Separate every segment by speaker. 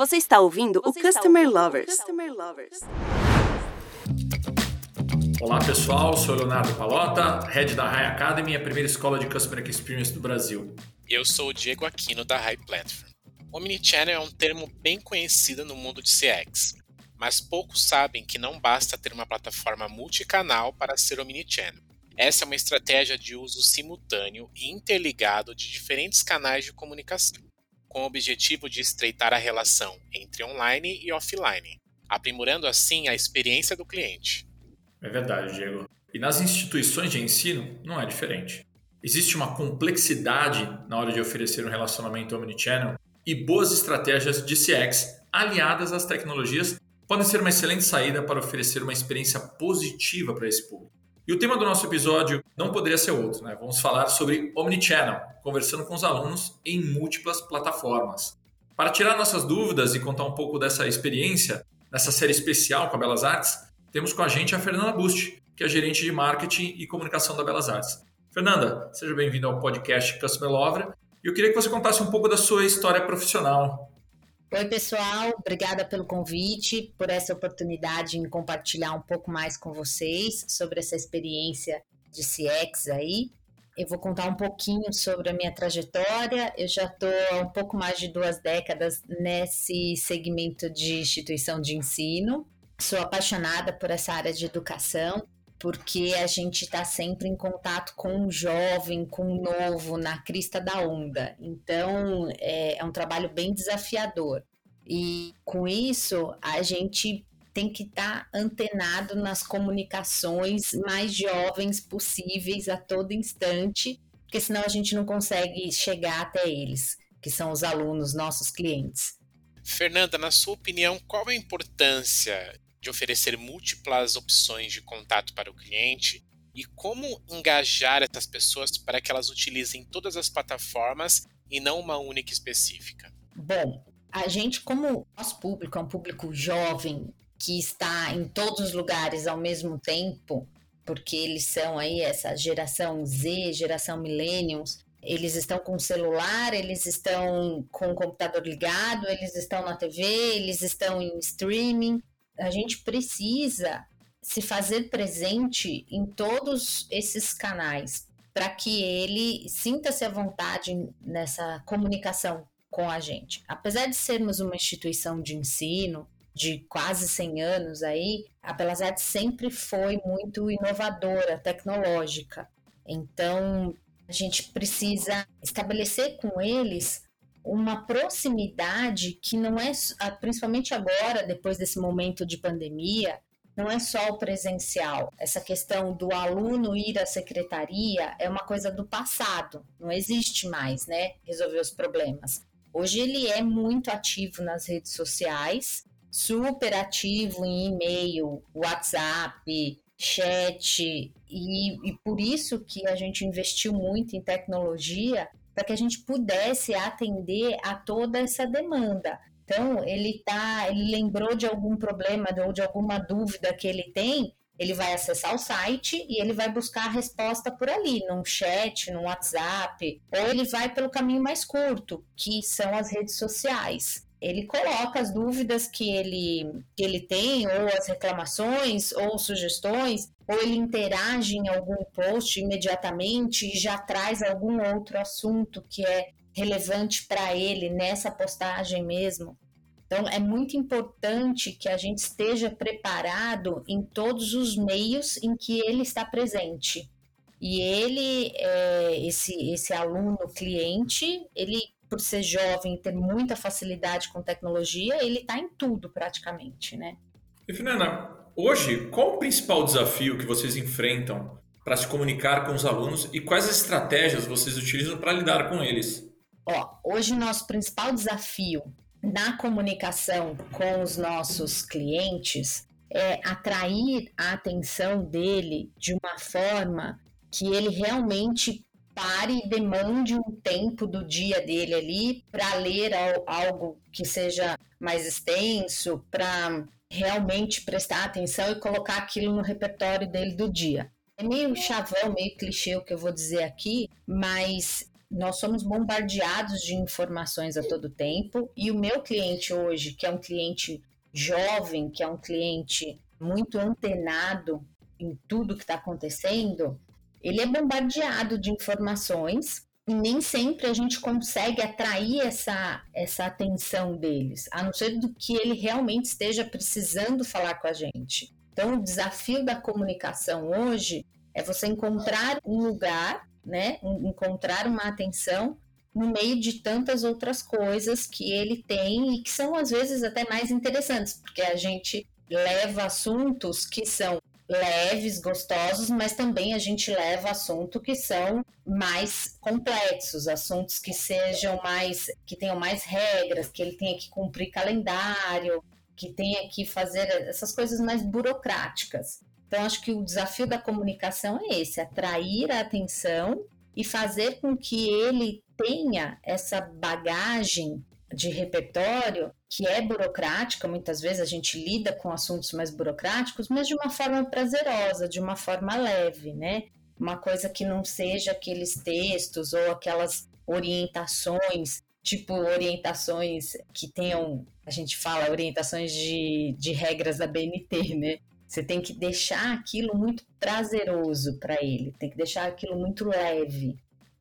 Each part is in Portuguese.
Speaker 1: Você está ouvindo Você o Customer ouvindo Lovers. Customer Lovers.
Speaker 2: Olá pessoal, sou Leonardo Palota, head da High Academy, a primeira escola de Customer Experience do Brasil.
Speaker 3: Eu sou o Diego Aquino da High Platform. Omnichannel é um termo bem conhecido no mundo de CX, mas poucos sabem que não basta ter uma plataforma multicanal para ser omnichannel. Essa é uma estratégia de uso simultâneo e interligado de diferentes canais de comunicação, com o objetivo de estreitar a relação entre online e offline, aprimorando assim a experiência do cliente.
Speaker 2: É verdade, Diego. E nas instituições de ensino não é diferente. Existe uma complexidade na hora de oferecer um relacionamento omnichannel e boas estratégias de CX aliadas às tecnologias podem ser uma excelente saída para oferecer uma experiência positiva para esse público. E o tema do nosso episódio não poderia ser outro, né? Vamos falar sobre Omnichannel, conversando com os alunos em múltiplas plataformas. Para tirar nossas dúvidas e contar um pouco dessa experiência nessa série especial com a Belas Artes, temos com a gente a Fernanda Bust, que é gerente de marketing e comunicação da Belas Artes. Fernanda, seja bem-vinda ao podcast Customer Lover. E eu queria que você contasse um pouco da sua história profissional.
Speaker 4: Oi, pessoal, obrigada pelo convite, por essa oportunidade em compartilhar um pouco mais com vocês sobre essa experiência de CX aí. Eu vou contar um pouquinho sobre a minha trajetória. Eu já estou há um pouco mais de duas décadas nesse segmento de instituição de ensino. Sou apaixonada por essa área de educação porque a gente está sempre em contato com o jovem, com o novo, na crista da onda. Então, é, é um trabalho bem desafiador. E com isso, a gente tem que estar tá antenado nas comunicações mais jovens possíveis a todo instante, porque senão a gente não consegue chegar até eles, que são os alunos, nossos clientes.
Speaker 3: Fernanda, na sua opinião, qual a importância de oferecer múltiplas opções de contato para o cliente e como engajar essas pessoas para que elas utilizem todas as plataformas e não uma única específica?
Speaker 4: Bom, a gente, como nosso público é um público jovem que está em todos os lugares ao mesmo tempo, porque eles são aí essa geração Z, geração Millennials, eles estão com o celular, eles estão com o computador ligado, eles estão na TV, eles estão em streaming a gente precisa se fazer presente em todos esses canais para que ele sinta-se à vontade nessa comunicação com a gente. Apesar de sermos uma instituição de ensino de quase 100 anos aí, a Belas Artes sempre foi muito inovadora, tecnológica. Então, a gente precisa estabelecer com eles uma proximidade que não é, principalmente agora, depois desse momento de pandemia, não é só o presencial. Essa questão do aluno ir à secretaria é uma coisa do passado, não existe mais, né? Resolver os problemas. Hoje ele é muito ativo nas redes sociais, super ativo em e-mail, WhatsApp, chat, e, e por isso que a gente investiu muito em tecnologia para que a gente pudesse atender a toda essa demanda. Então, ele tá, ele lembrou de algum problema ou de alguma dúvida que ele tem, ele vai acessar o site e ele vai buscar a resposta por ali, num chat, num WhatsApp, ou ele vai pelo caminho mais curto, que são as redes sociais ele coloca as dúvidas que ele, que ele tem, ou as reclamações, ou sugestões, ou ele interage em algum post imediatamente e já traz algum outro assunto que é relevante para ele nessa postagem mesmo. Então, é muito importante que a gente esteja preparado em todos os meios em que ele está presente. E ele, é, esse, esse aluno cliente, ele por ser jovem, ter muita facilidade com tecnologia, ele está em tudo praticamente, né?
Speaker 2: E Fernanda, hoje, qual o principal desafio que vocês enfrentam para se comunicar com os alunos e quais estratégias vocês utilizam para lidar com eles?
Speaker 4: Ó, hoje nosso principal desafio na comunicação com os nossos clientes é atrair a atenção dele de uma forma que ele realmente pare e demande um tempo do dia dele ali para ler algo que seja mais extenso, para realmente prestar atenção e colocar aquilo no repertório dele do dia. É meio chavão, meio clichê o que eu vou dizer aqui, mas nós somos bombardeados de informações a todo tempo e o meu cliente hoje, que é um cliente jovem, que é um cliente muito antenado em tudo que está acontecendo, ele é bombardeado de informações e nem sempre a gente consegue atrair essa, essa atenção deles, a não ser do que ele realmente esteja precisando falar com a gente. Então, o desafio da comunicação hoje é você encontrar um lugar, né, encontrar uma atenção no meio de tantas outras coisas que ele tem e que são às vezes até mais interessantes, porque a gente leva assuntos que são leves, gostosos, mas também a gente leva assuntos que são mais complexos, assuntos que sejam mais, que tenham mais regras, que ele tenha que cumprir calendário, que tenha que fazer essas coisas mais burocráticas. Então, acho que o desafio da comunicação é esse: atrair a atenção e fazer com que ele tenha essa bagagem de repertório que é burocrática, muitas vezes a gente lida com assuntos mais burocráticos, mas de uma forma prazerosa, de uma forma leve, né? Uma coisa que não seja aqueles textos ou aquelas orientações, tipo orientações que tenham, a gente fala orientações de, de regras da BNT, né? Você tem que deixar aquilo muito prazeroso para ele, tem que deixar aquilo muito leve.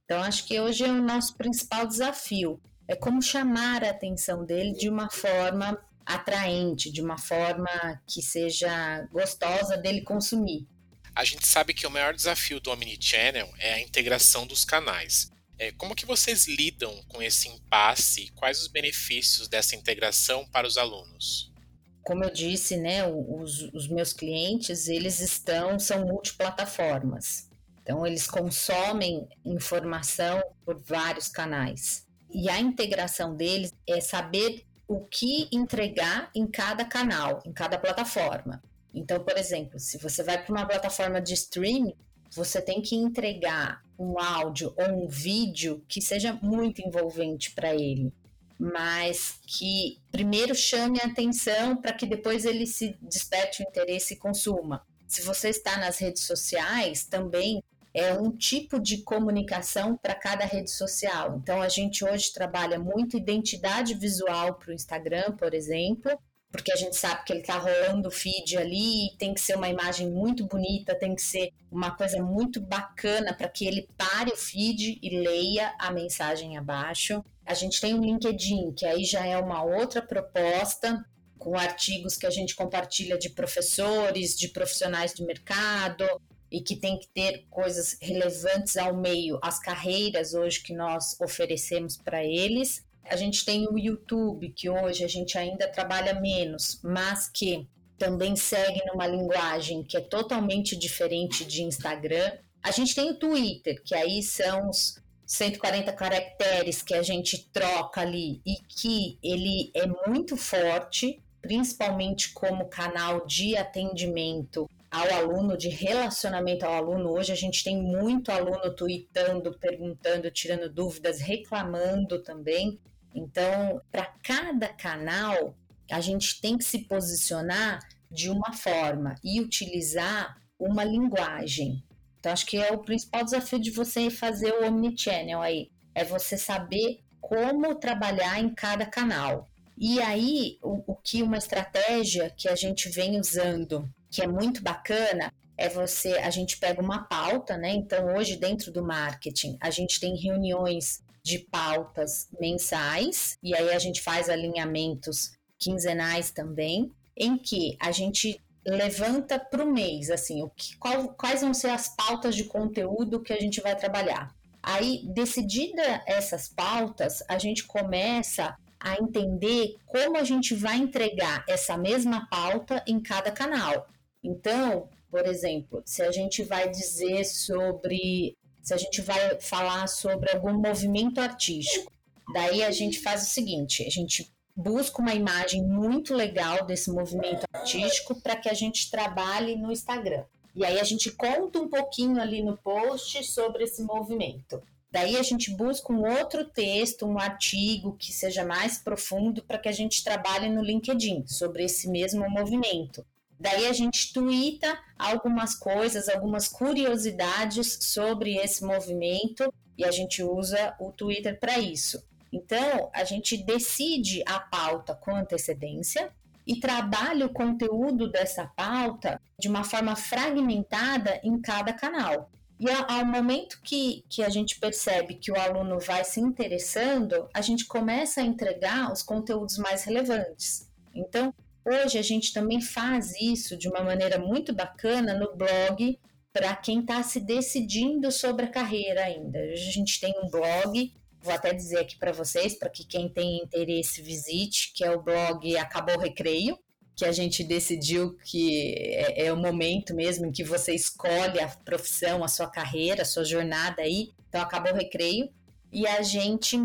Speaker 4: Então, acho que hoje é o nosso principal desafio é como chamar a atenção dele de uma forma atraente, de uma forma que seja gostosa dele consumir.
Speaker 3: A gente sabe que o maior desafio do Omnichannel é a integração dos canais. É, como que vocês lidam com esse impasse e quais os benefícios dessa integração para os alunos?
Speaker 4: Como eu disse, né, os, os meus clientes, eles estão, são multiplataformas. Então, eles consomem informação por vários canais. E a integração deles é saber o que entregar em cada canal, em cada plataforma. Então, por exemplo, se você vai para uma plataforma de streaming, você tem que entregar um áudio ou um vídeo que seja muito envolvente para ele, mas que primeiro chame a atenção para que depois ele se desperte o interesse e consuma. Se você está nas redes sociais, também é um tipo de comunicação para cada rede social. Então, a gente hoje trabalha muito identidade visual para o Instagram, por exemplo, porque a gente sabe que ele está rolando o feed ali tem que ser uma imagem muito bonita, tem que ser uma coisa muito bacana para que ele pare o feed e leia a mensagem abaixo. A gente tem o LinkedIn, que aí já é uma outra proposta, com artigos que a gente compartilha de professores, de profissionais do mercado, e que tem que ter coisas relevantes ao meio, as carreiras hoje que nós oferecemos para eles. A gente tem o YouTube, que hoje a gente ainda trabalha menos, mas que também segue numa linguagem que é totalmente diferente de Instagram. A gente tem o Twitter, que aí são os 140 caracteres que a gente troca ali e que ele é muito forte, principalmente como canal de atendimento ao aluno, de relacionamento ao aluno. Hoje a gente tem muito aluno tweetando, perguntando, tirando dúvidas, reclamando também. Então, para cada canal, a gente tem que se posicionar de uma forma e utilizar uma linguagem. Então, acho que é o principal desafio de você fazer o omnichannel aí, é você saber como trabalhar em cada canal. E aí, o, o que uma estratégia que a gente vem usando que é muito bacana é você, a gente pega uma pauta, né? Então hoje dentro do marketing a gente tem reuniões de pautas mensais e aí a gente faz alinhamentos quinzenais também, em que a gente levanta para o mês, assim, o que, qual, quais vão ser as pautas de conteúdo que a gente vai trabalhar. Aí, decidida essas pautas, a gente começa a entender como a gente vai entregar essa mesma pauta em cada canal. Então, por exemplo, se a gente vai dizer sobre, se a gente vai falar sobre algum movimento artístico, daí a gente faz o seguinte: a gente busca uma imagem muito legal desse movimento artístico para que a gente trabalhe no Instagram. E aí a gente conta um pouquinho ali no post sobre esse movimento. Daí a gente busca um outro texto, um artigo que seja mais profundo para que a gente trabalhe no LinkedIn sobre esse mesmo movimento. Daí a gente twitta algumas coisas, algumas curiosidades sobre esse movimento e a gente usa o Twitter para isso. Então, a gente decide a pauta com antecedência e trabalha o conteúdo dessa pauta de uma forma fragmentada em cada canal. E ao momento que, que a gente percebe que o aluno vai se interessando, a gente começa a entregar os conteúdos mais relevantes. Então, hoje a gente também faz isso de uma maneira muito bacana no blog para quem está se decidindo sobre a carreira ainda. A gente tem um blog, vou até dizer aqui para vocês, para que quem tem interesse visite, que é o blog Acabou o Recreio, que a gente decidiu que é, é, o momento mesmo em que você escolhe a profissão, a sua carreira, a sua jornada aí. Então acabou o recreio e a gente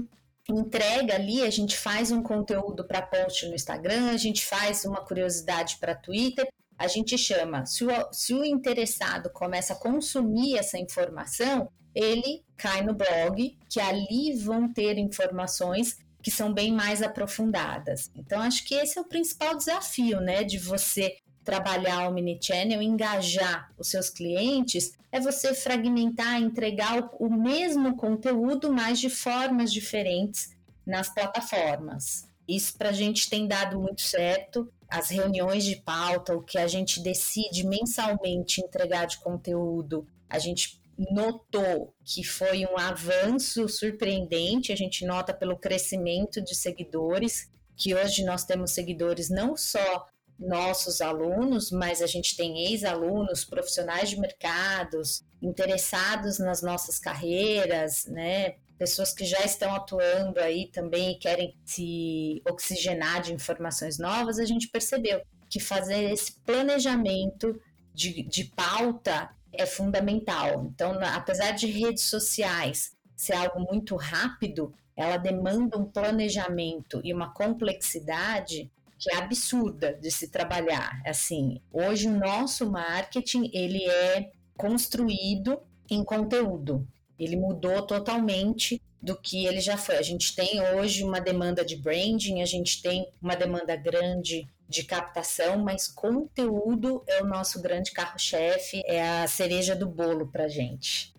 Speaker 4: entrega ali, a gente faz um conteúdo para post no Instagram, a gente faz uma curiosidade para Twitter a gente chama, se o, se o interessado começa a consumir essa informação, ele cai no blog, que ali vão ter informações que são bem mais aprofundadas. Então, acho que esse é o principal desafio, né, de você trabalhar o mini channel, engajar os seus clientes, é você fragmentar, entregar o, o mesmo conteúdo, mas de formas diferentes nas plataformas. Isso para a gente tem dado muito certo as reuniões de pauta, o que a gente decide mensalmente entregar de conteúdo, a gente notou que foi um avanço surpreendente, a gente nota pelo crescimento de seguidores, que hoje nós temos seguidores não só nossos alunos, mas a gente tem ex-alunos, profissionais de mercados, interessados nas nossas carreiras, né? pessoas que já estão atuando aí também e querem se oxigenar de informações novas, a gente percebeu que fazer esse planejamento de, de pauta é fundamental. Então, apesar de redes sociais ser algo muito rápido, ela demanda um planejamento e uma complexidade que é absurda de se trabalhar. Assim, hoje o nosso marketing ele é construído em conteúdo. Ele mudou totalmente do que ele já foi. A gente tem hoje uma demanda de branding, a gente tem uma demanda grande de captação, mas conteúdo é o nosso grande carro-chefe, é a cereja do bolo para gente.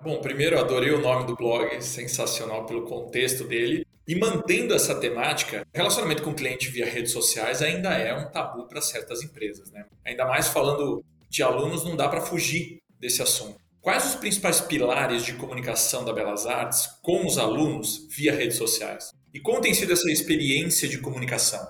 Speaker 2: Bom, primeiro adorei o nome do blog, sensacional pelo contexto dele. E mantendo essa temática, relacionamento com o cliente via redes sociais ainda é um tabu para certas empresas, né? Ainda mais falando de alunos, não dá para fugir desse assunto. Quais os principais pilares de comunicação da Belas Artes com os alunos via redes sociais? E como tem sido essa experiência de comunicação?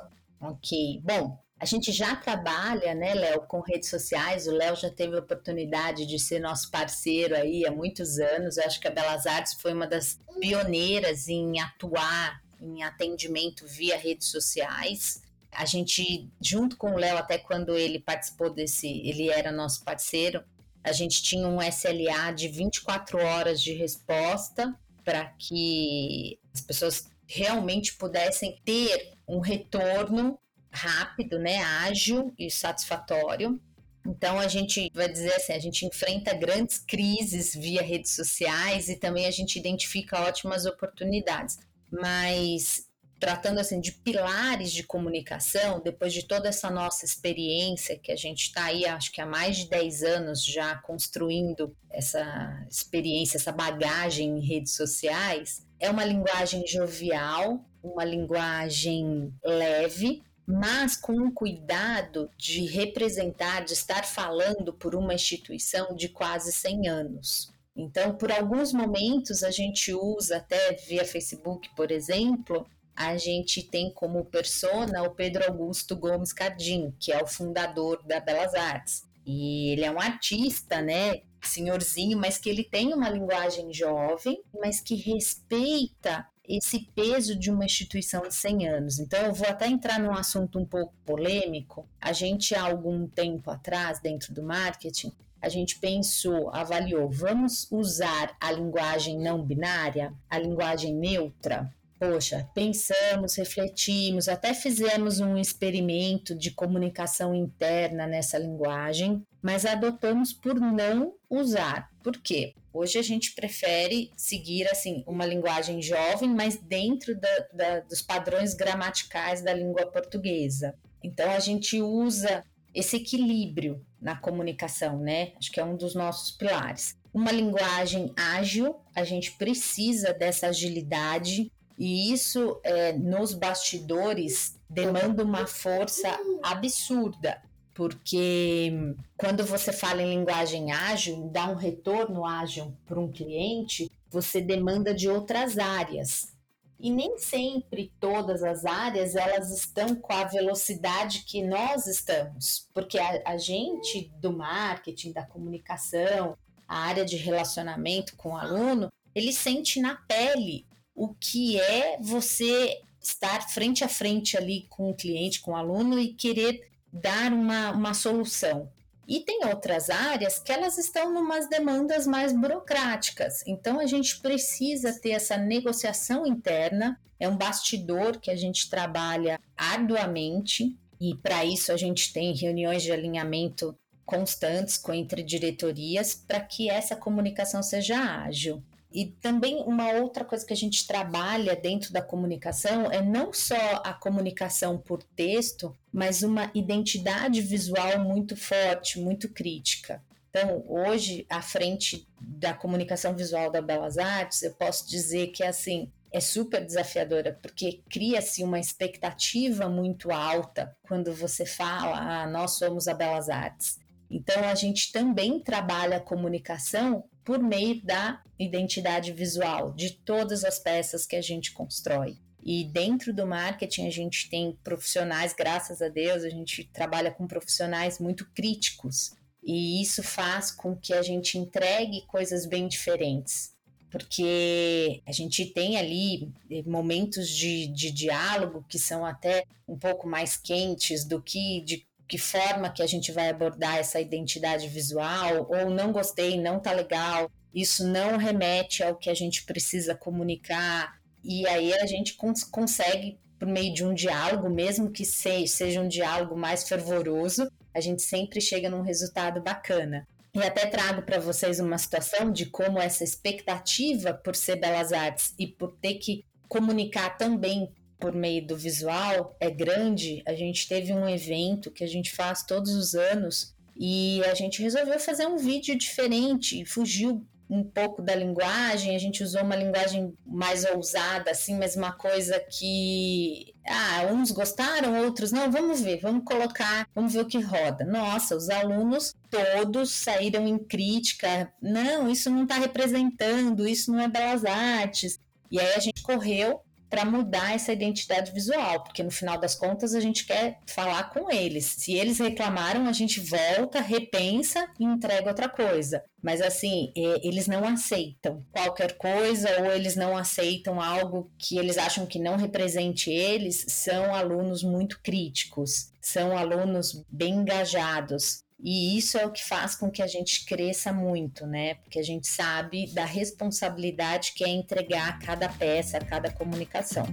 Speaker 4: Ok, bom, a gente já trabalha, né, Léo, com redes sociais. O Léo já teve a oportunidade de ser nosso parceiro aí há muitos anos. Eu acho que a Belas Artes foi uma das pioneiras em atuar em atendimento via redes sociais. A gente, junto com o Léo, até quando ele participou desse, ele era nosso parceiro, a gente tinha um SLA de 24 horas de resposta para que as pessoas realmente pudessem ter um retorno rápido, né, ágil e satisfatório. Então a gente vai dizer assim, a gente enfrenta grandes crises via redes sociais e também a gente identifica ótimas oportunidades. Mas tratando assim de pilares de comunicação, depois de toda essa nossa experiência que a gente está aí, acho que há mais de 10 anos já construindo essa experiência, essa bagagem em redes sociais, é uma linguagem jovial, uma linguagem leve, mas com um cuidado de representar, de estar falando por uma instituição de quase 100 anos. Então, por alguns momentos, a gente usa até via Facebook, por exemplo, a gente tem como persona o Pedro Augusto Gomes Cardim, que é o fundador da Belas Artes. E ele é um artista, né? Senhorzinho, mas que ele tem uma linguagem jovem, mas que respeita esse peso de uma instituição de 100 anos. Então, eu vou até entrar num assunto um pouco polêmico. A gente, há algum tempo atrás, dentro do marketing, a gente pensou, avaliou, vamos usar a linguagem não binária, a linguagem neutra? Poxa, pensamos, refletimos, até fizemos um experimento de comunicação interna nessa linguagem, mas adotamos por não usar. Por quê? Hoje a gente prefere seguir assim uma linguagem jovem, mas dentro da, da, dos padrões gramaticais da língua portuguesa. Então a gente usa esse equilíbrio na comunicação, né? Acho que é um dos nossos pilares. uma linguagem ágil, a gente precisa dessa agilidade, e isso é, nos bastidores demanda uma força absurda, porque quando você fala em linguagem ágil, dá um retorno ágil para um cliente, você demanda de outras áreas. E nem sempre todas as áreas elas estão com a velocidade que nós estamos, porque a, a gente do marketing, da comunicação, a área de relacionamento com o aluno, ele sente na pele o que é você estar frente a frente ali com o cliente, com o aluno e querer dar uma, uma solução. E tem outras áreas que elas estão numas demandas mais burocráticas. Então a gente precisa ter essa negociação interna, é um bastidor que a gente trabalha arduamente e para isso a gente tem reuniões de alinhamento constantes com entre diretorias para que essa comunicação seja ágil. E também uma outra coisa que a gente trabalha dentro da comunicação é não só a comunicação por texto, mas uma identidade visual muito forte, muito crítica. Então, hoje, à frente da comunicação visual da Belas Artes, eu posso dizer que assim é super desafiadora, porque cria-se uma expectativa muito alta quando você fala, ah, nós somos a Belas Artes. Então, a gente também trabalha a comunicação por meio da identidade visual de todas as peças que a gente constrói. E dentro do marketing a gente tem profissionais, graças a Deus, a gente trabalha com profissionais muito críticos. E isso faz com que a gente entregue coisas bem diferentes. Porque a gente tem ali momentos de, de diálogo que são até um pouco mais quentes do que de que forma que a gente vai abordar essa identidade visual, ou não gostei, não tá legal, isso não remete ao que a gente precisa comunicar, e aí a gente cons consegue, por meio de um diálogo, mesmo que seja um diálogo mais fervoroso, a gente sempre chega num resultado bacana. E até trago para vocês uma situação de como essa expectativa por ser belas artes e por ter que comunicar também por meio do visual é grande. A gente teve um evento que a gente faz todos os anos e a gente resolveu fazer um vídeo diferente, fugiu um pouco da linguagem, a gente usou uma linguagem mais ousada, assim, mas uma coisa que ah, uns gostaram, outros não, vamos ver, vamos colocar, vamos ver o que roda. Nossa, os alunos todos saíram em crítica, não, isso não está representando, isso não é belas artes. E aí a gente correu para mudar essa identidade visual, porque no final das contas a gente quer falar com eles. Se eles reclamaram, a gente volta, repensa e entrega outra coisa. Mas assim, eles não aceitam qualquer coisa ou eles não aceitam algo que eles acham que não represente eles. São alunos muito críticos, são alunos bem engajados. E isso é o que faz com que a gente cresça muito, né? Porque a gente sabe da responsabilidade que é entregar cada peça, cada comunicação.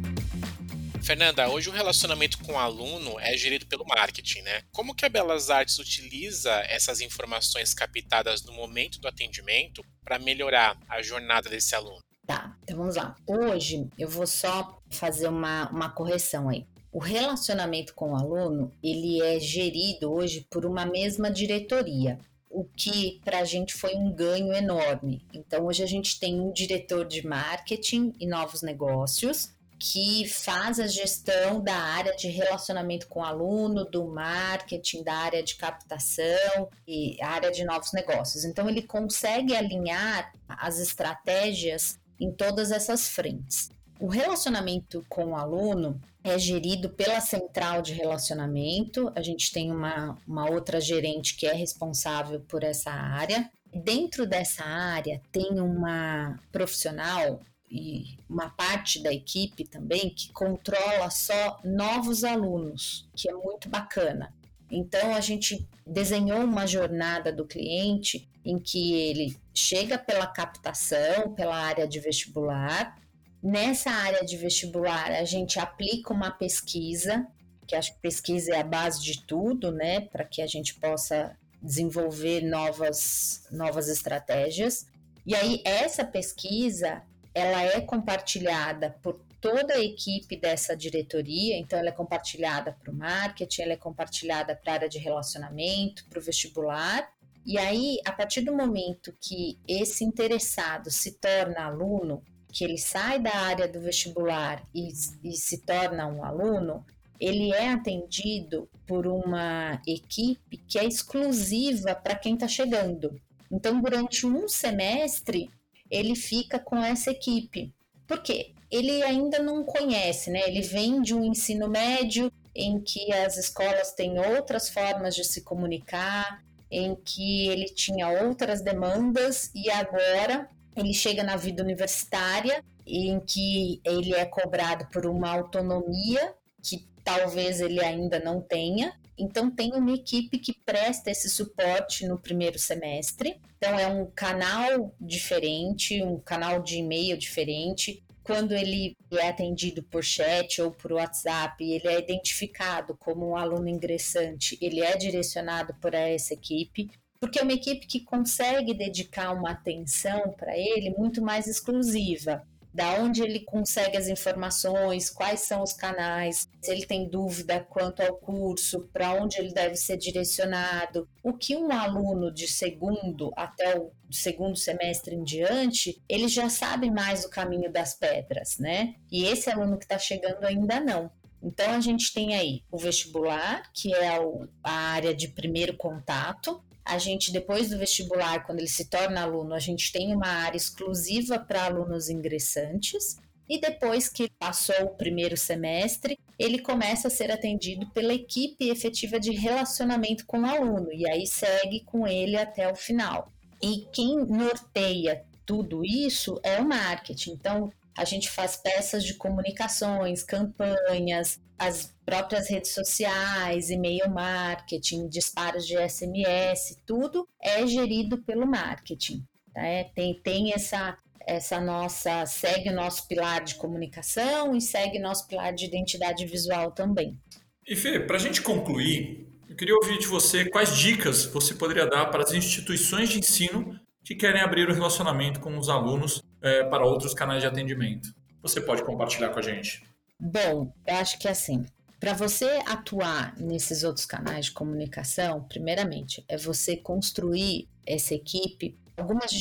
Speaker 3: Fernanda, hoje o relacionamento com o aluno é gerido pelo marketing, né? Como que a Belas Artes utiliza essas informações captadas no momento do atendimento para melhorar a jornada desse aluno?
Speaker 4: Tá, então vamos lá. Hoje eu vou só fazer uma, uma correção aí. O relacionamento com o aluno ele é gerido hoje por uma mesma diretoria, o que para a gente foi um ganho enorme. Então hoje a gente tem um diretor de marketing e novos negócios que faz a gestão da área de relacionamento com o aluno, do marketing, da área de captação e área de novos negócios. Então ele consegue alinhar as estratégias em todas essas frentes. O relacionamento com o aluno é gerido pela central de relacionamento. A gente tem uma, uma outra gerente que é responsável por essa área. Dentro dessa área tem uma profissional e uma parte da equipe também que controla só novos alunos, que é muito bacana. Então a gente desenhou uma jornada do cliente em que ele chega pela captação, pela área de vestibular, Nessa área de vestibular, a gente aplica uma pesquisa, que acho que pesquisa é a base de tudo, né, para que a gente possa desenvolver novas, novas estratégias. E aí, essa pesquisa, ela é compartilhada por toda a equipe dessa diretoria, então ela é compartilhada para o marketing, ela é compartilhada para a área de relacionamento, para o vestibular, E aí, a partir do momento que esse interessado se torna aluno, que ele sai da área do vestibular e, e se torna um aluno, ele é atendido por uma equipe que é exclusiva para quem está chegando. Então, durante um semestre, ele fica com essa equipe. Por quê? Ele ainda não conhece, né? Ele vem de um ensino médio em que as escolas têm outras formas de se comunicar, em que ele tinha outras demandas e agora ele chega na vida universitária em que ele é cobrado por uma autonomia que talvez ele ainda não tenha. Então tem uma equipe que presta esse suporte no primeiro semestre. Então é um canal diferente, um canal de e-mail diferente. Quando ele é atendido por chat ou por WhatsApp, ele é identificado como um aluno ingressante, ele é direcionado por essa equipe porque é uma equipe que consegue dedicar uma atenção para ele muito mais exclusiva. Da onde ele consegue as informações, quais são os canais, se ele tem dúvida quanto ao curso, para onde ele deve ser direcionado. O que um aluno de segundo até o segundo semestre em diante, ele já sabe mais o caminho das pedras, né? E esse aluno que está chegando ainda não. Então a gente tem aí o vestibular, que é a área de primeiro contato, a gente, depois do vestibular, quando ele se torna aluno, a gente tem uma área exclusiva para alunos ingressantes. E depois que passou o primeiro semestre, ele começa a ser atendido pela equipe efetiva de relacionamento com o aluno, e aí segue com ele até o final. E quem norteia tudo isso é o marketing. Então, a gente faz peças de comunicações, campanhas, as próprias redes sociais, e-mail marketing, disparos de SMS, tudo é gerido pelo marketing. Tá? É, tem, tem essa, essa nossa, segue o nosso pilar de comunicação e segue nosso pilar de identidade visual também.
Speaker 2: E Fê, para a gente concluir, eu queria ouvir de você quais dicas você poderia dar para as instituições de ensino que querem abrir o relacionamento com os alunos é, para outros canais de atendimento. Você pode compartilhar com a gente.
Speaker 4: Bom, eu acho que assim, para você atuar nesses outros canais de comunicação, primeiramente, é você construir essa equipe. Algumas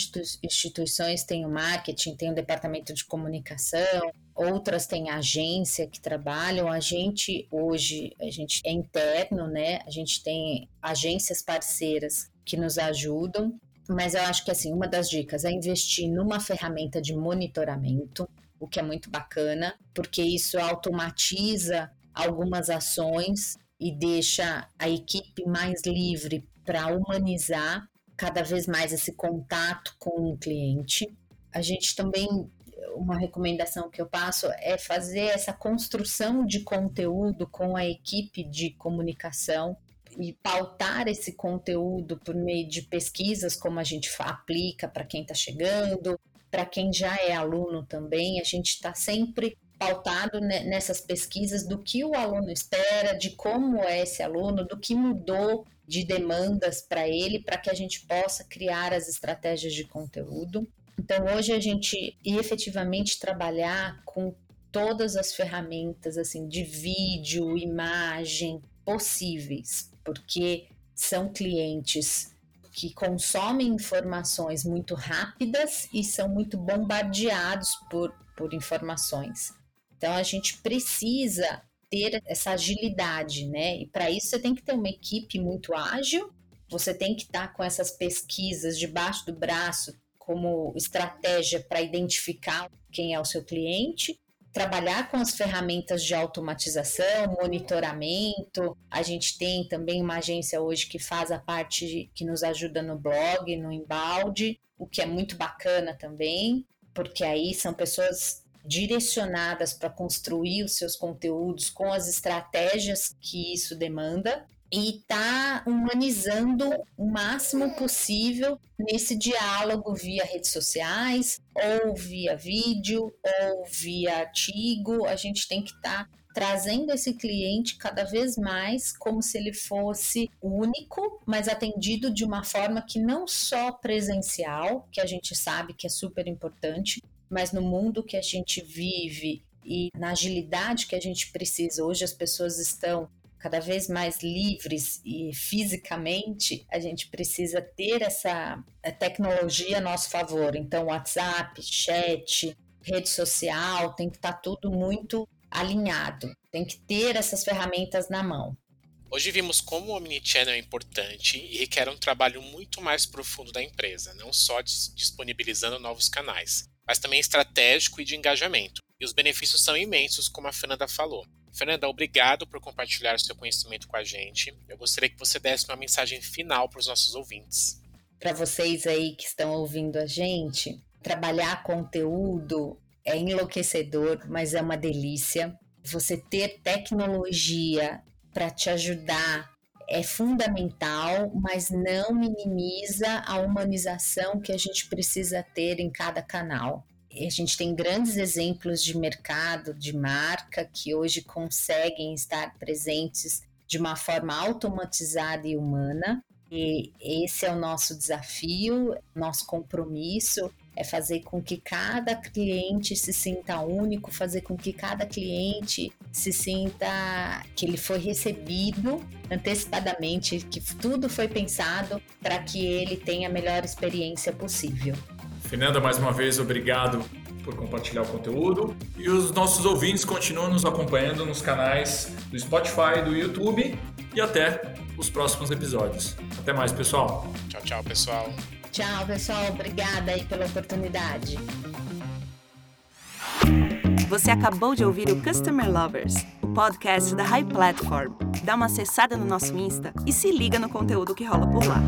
Speaker 4: instituições têm o marketing, têm o departamento de comunicação, outras têm agência que trabalham. A gente hoje, a gente é interno, né? A gente tem agências parceiras que nos ajudam. Mas eu acho que assim, uma das dicas é investir numa ferramenta de monitoramento o que é muito bacana, porque isso automatiza algumas ações e deixa a equipe mais livre para humanizar cada vez mais esse contato com o cliente. A gente também uma recomendação que eu passo é fazer essa construção de conteúdo com a equipe de comunicação e pautar esse conteúdo por meio de pesquisas, como a gente aplica para quem está chegando, para quem já é aluno também, a gente está sempre pautado nessas pesquisas do que o aluno espera, de como é esse aluno, do que mudou de demandas para ele, para que a gente possa criar as estratégias de conteúdo. Então, hoje a gente efetivamente trabalhar com todas as ferramentas assim de vídeo, imagem possíveis, porque são clientes que consomem informações muito rápidas e são muito bombardeados por, por informações. Então a gente precisa ter essa agilidade, né? E para isso você tem que ter uma equipe muito ágil, você tem que estar tá com essas pesquisas debaixo do braço como estratégia para identificar quem é o seu cliente trabalhar com as ferramentas de automatização, monitoramento. A gente tem também uma agência hoje que faz a parte de, que nos ajuda no blog, no embalde, o que é muito bacana também, porque aí são pessoas direcionadas para construir os seus conteúdos com as estratégias que isso demanda e tá humanizando o máximo possível nesse diálogo via redes sociais, ou via vídeo, ou via artigo. A gente tem que estar tá trazendo esse cliente cada vez mais como se ele fosse único, mas atendido de uma forma que não só presencial, que a gente sabe que é super importante, mas no mundo que a gente vive e na agilidade que a gente precisa. Hoje as pessoas estão cada vez mais livres e fisicamente, a gente precisa ter essa eh, tecnologia a nosso favor. Então, WhatsApp, chat, rede social, tem que estar tá tudo muito alinhado. Tem que ter essas ferramentas na mão.
Speaker 3: Hoje vimos como o Omnichannel é importante e requer um trabalho muito mais profundo da empresa, não só disponibilizando novos canais, mas também estratégico e de engajamento. E os benefícios são imensos, como a Fernanda falou. Fernanda, obrigado por compartilhar seu conhecimento com a gente. Eu gostaria que você desse uma mensagem final para os nossos ouvintes.
Speaker 4: Para vocês aí que estão ouvindo a gente, trabalhar conteúdo é enlouquecedor, mas é uma delícia. Você ter tecnologia para te ajudar é fundamental, mas não minimiza a humanização que a gente precisa ter em cada canal. A gente tem grandes exemplos de mercado, de marca, que hoje conseguem estar presentes de uma forma automatizada e humana. E esse é o nosso desafio, nosso compromisso é fazer com que cada cliente se sinta único, fazer com que cada cliente se sinta que ele foi recebido antecipadamente, que tudo foi pensado para que ele tenha a melhor experiência possível.
Speaker 2: Fernanda, mais uma vez, obrigado por compartilhar o conteúdo. E os nossos ouvintes continuam nos acompanhando nos canais do Spotify, do YouTube e até os próximos episódios. Até mais, pessoal.
Speaker 3: Tchau, tchau, pessoal.
Speaker 4: Tchau, pessoal. Obrigada aí pela oportunidade.
Speaker 1: Você acabou de ouvir o Customer Lovers, o podcast da High Platform. Dá uma acessada no nosso Insta e se liga no conteúdo que rola por lá.